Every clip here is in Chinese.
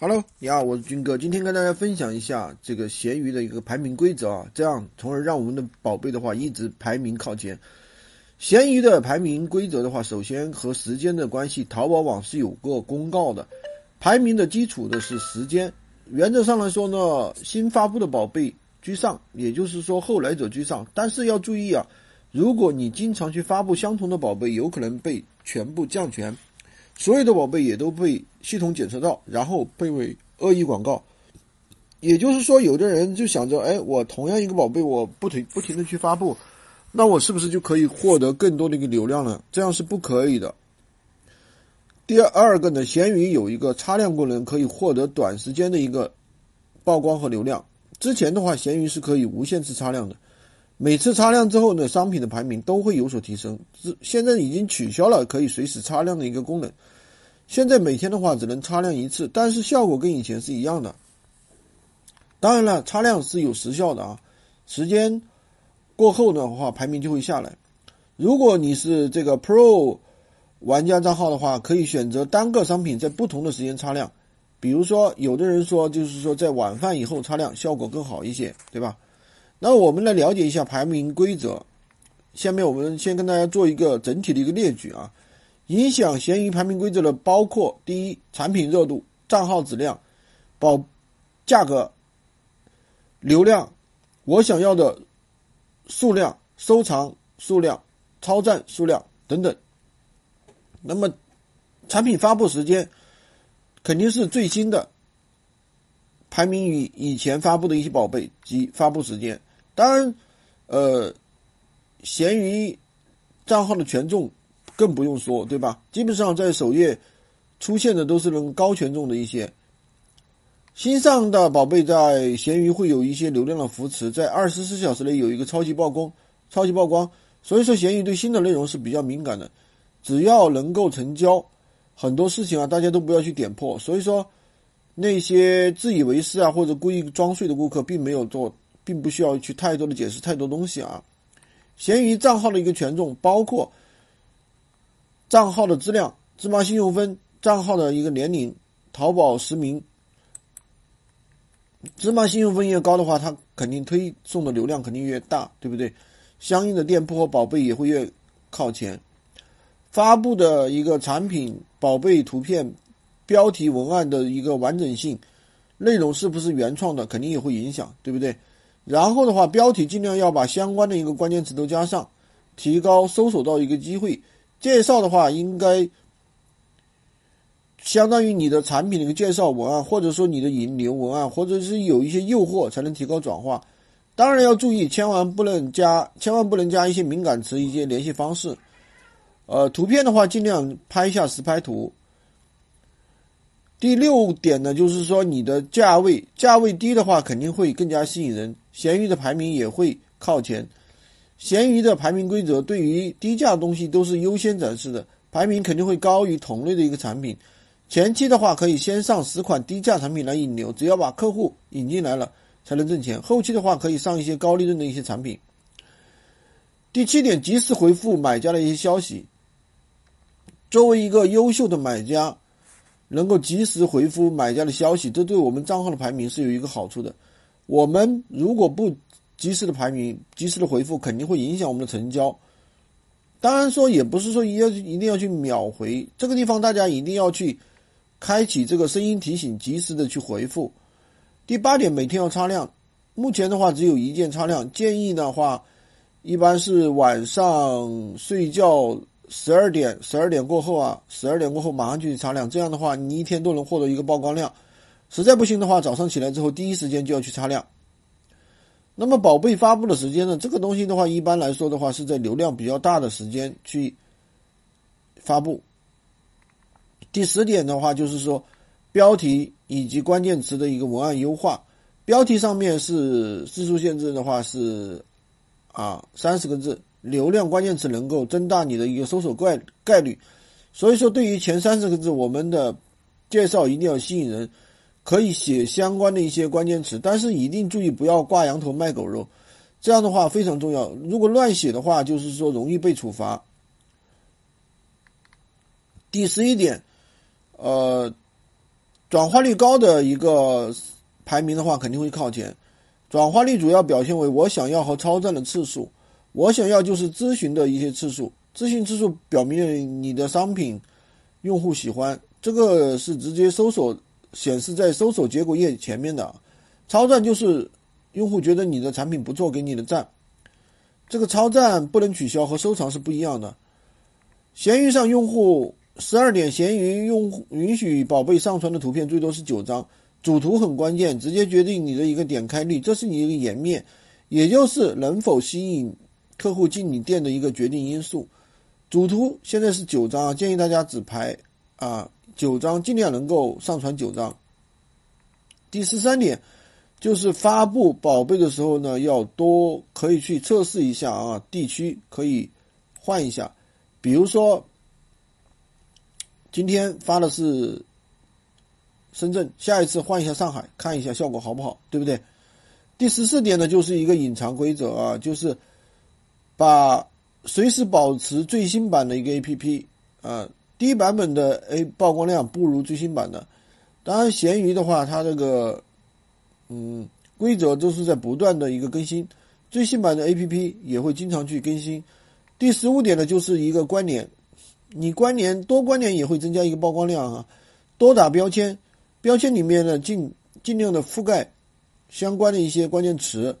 Hello，你好，我是军哥，今天跟大家分享一下这个闲鱼的一个排名规则啊，这样从而让我们的宝贝的话一直排名靠前。闲鱼的排名规则的话，首先和时间的关系，淘宝网是有过公告的，排名的基础的是时间。原则上来说呢，新发布的宝贝居上，也就是说后来者居上。但是要注意啊，如果你经常去发布相同的宝贝，有可能被全部降权。所有的宝贝也都被系统检测到，然后被为恶意广告。也就是说，有的人就想着，哎，我同样一个宝贝，我不停不停的去发布，那我是不是就可以获得更多的一个流量呢？这样是不可以的。第二个呢，闲鱼有一个擦亮功能，可以获得短时间的一个曝光和流量。之前的话，闲鱼是可以无限次擦亮的。每次擦亮之后呢，商品的排名都会有所提升。现在已经取消了可以随时擦亮的一个功能。现在每天的话只能擦亮一次，但是效果跟以前是一样的。当然了，擦亮是有时效的啊，时间过后的话排名就会下来。如果你是这个 Pro 玩家账号的话，可以选择单个商品在不同的时间擦亮。比如说，有的人说就是说在晚饭以后擦亮效果更好一些，对吧？那我们来了解一下排名规则。下面我们先跟大家做一个整体的一个列举啊。影响闲鱼排名规则的包括：第一，产品热度、账号质量、保价格、流量、我想要的数量、收藏数量、超赞数量等等。那么，产品发布时间肯定是最新的，排名与以前发布的一些宝贝及发布时间。当然，呃，闲鱼账号的权重更不用说，对吧？基本上在首页出现的都是能高权重的一些新上的宝贝，在闲鱼会有一些流量的扶持，在二十四小时内有一个超级曝光、超级曝光。所以说，闲鱼对新的内容是比较敏感的，只要能够成交，很多事情啊，大家都不要去点破。所以说，那些自以为是啊或者故意装睡的顾客，并没有做。并不需要去太多的解释太多东西啊。闲鱼账号的一个权重包括账号的质量、芝麻信用分、账号的一个年龄、淘宝实名。芝麻信用分越高的话，它肯定推送的流量肯定越大，对不对？相应的店铺和宝贝也会越靠前。发布的一个产品宝贝图片、标题文案的一个完整性，内容是不是原创的，肯定也会影响，对不对？然后的话，标题尽量要把相关的一个关键词都加上，提高搜索到一个机会。介绍的话，应该相当于你的产品的一个介绍文案，或者说你的引流文案，或者是有一些诱惑，才能提高转化。当然要注意，千万不能加，千万不能加一些敏感词、一些联系方式。呃，图片的话，尽量拍一下实拍图。第六点呢，就是说你的价位价位低的话，肯定会更加吸引人。闲鱼的排名也会靠前，闲鱼的排名规则对于低价东西都是优先展示的，排名肯定会高于同类的一个产品。前期的话可以先上十款低价产品来引流，只要把客户引进来了才能挣钱。后期的话可以上一些高利润的一些产品。第七点，及时回复买家的一些消息。作为一个优秀的买家，能够及时回复买家的消息，这对我们账号的排名是有一个好处的。我们如果不及时的排名、及时的回复，肯定会影响我们的成交。当然说，也不是说要一定要去秒回，这个地方大家一定要去开启这个声音提醒，及时的去回复。第八点，每天要擦亮。目前的话，只有一键擦亮，建议的话，一般是晚上睡觉十二点，十二点过后啊，十二点过后马上就去擦亮。这样的话，你一天都能获得一个曝光量。实在不行的话，早上起来之后第一时间就要去擦亮。那么宝贝发布的时间呢？这个东西的话，一般来说的话是在流量比较大的时间去发布。第十点的话就是说，标题以及关键词的一个文案优化。标题上面是字数限制的话是啊三十个字，流量关键词能够增大你的一个搜索概概率。所以说，对于前三十个字，我们的介绍一定要吸引人。可以写相关的一些关键词，但是一定注意不要挂羊头卖狗肉，这样的话非常重要。如果乱写的话，就是说容易被处罚。第十一点，呃，转化率高的一个排名的话，肯定会靠前。转化率主要表现为我想要和超赞的次数，我想要就是咨询的一些次数，咨询次数表明你的商品用户喜欢，这个是直接搜索显示在搜索结果页前面的。超赞就是用户觉得你的产品不错，给你的赞。这个超赞不能取消，和收藏是不一样的。闲鱼上用户十二点，闲鱼用户允许宝贝上传的图片最多是九张。主图很关键，直接决定你的一个点开率，这是你一个颜面，也就是能否吸引客户进你店的一个决定因素。主图现在是九张啊，建议大家只排啊九张，尽量能够上传九张。第十三点就是发布宝贝的时候呢，要多可以去测试一下啊，地区可以换一下，比如说今天发的是。深圳，下一次换一下上海，看一下效果好不好，对不对？第十四点呢，就是一个隐藏规则啊，就是把随时保持最新版的一个 A P P 啊，低版本的 A 曝光量不如最新版的。当然，闲鱼的话，它这个嗯规则都是在不断的一个更新，最新版的 A P P 也会经常去更新。第十五点呢，就是一个关联，你关联多关联也会增加一个曝光量啊，多打标签。标签里面呢，尽尽量的覆盖相关的一些关键词。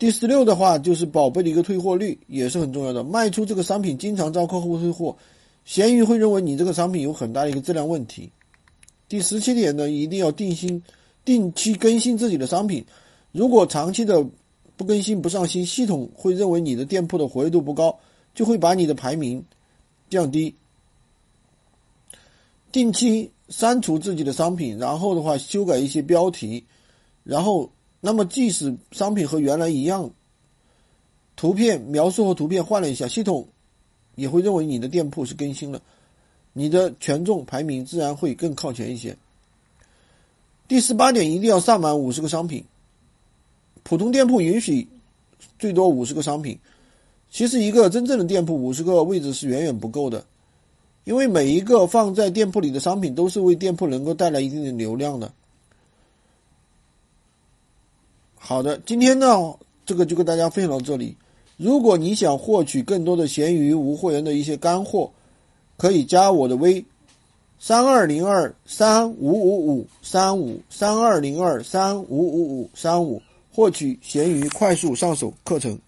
第十六的话，就是宝贝的一个退货率也是很重要的。卖出这个商品经常遭客户退货，闲鱼会认为你这个商品有很大的一个质量问题。第十七点呢，一定要定新定期更新自己的商品。如果长期的不更新不上新，系统会认为你的店铺的活跃度不高，就会把你的排名降低。定期。删除自己的商品，然后的话修改一些标题，然后那么即使商品和原来一样，图片描述和图片换了一下，系统也会认为你的店铺是更新了，你的权重排名自然会更靠前一些。第十八点，一定要上满五十个商品，普通店铺允许最多五十个商品，其实一个真正的店铺五十个位置是远远不够的。因为每一个放在店铺里的商品都是为店铺能够带来一定的流量的。好的，今天呢，这个就跟大家分享到这里。如果你想获取更多的闲鱼无货源的一些干货，可以加我的微：三二零二三五五五三五三二零二三五五五三五，获取闲鱼快速上手课程。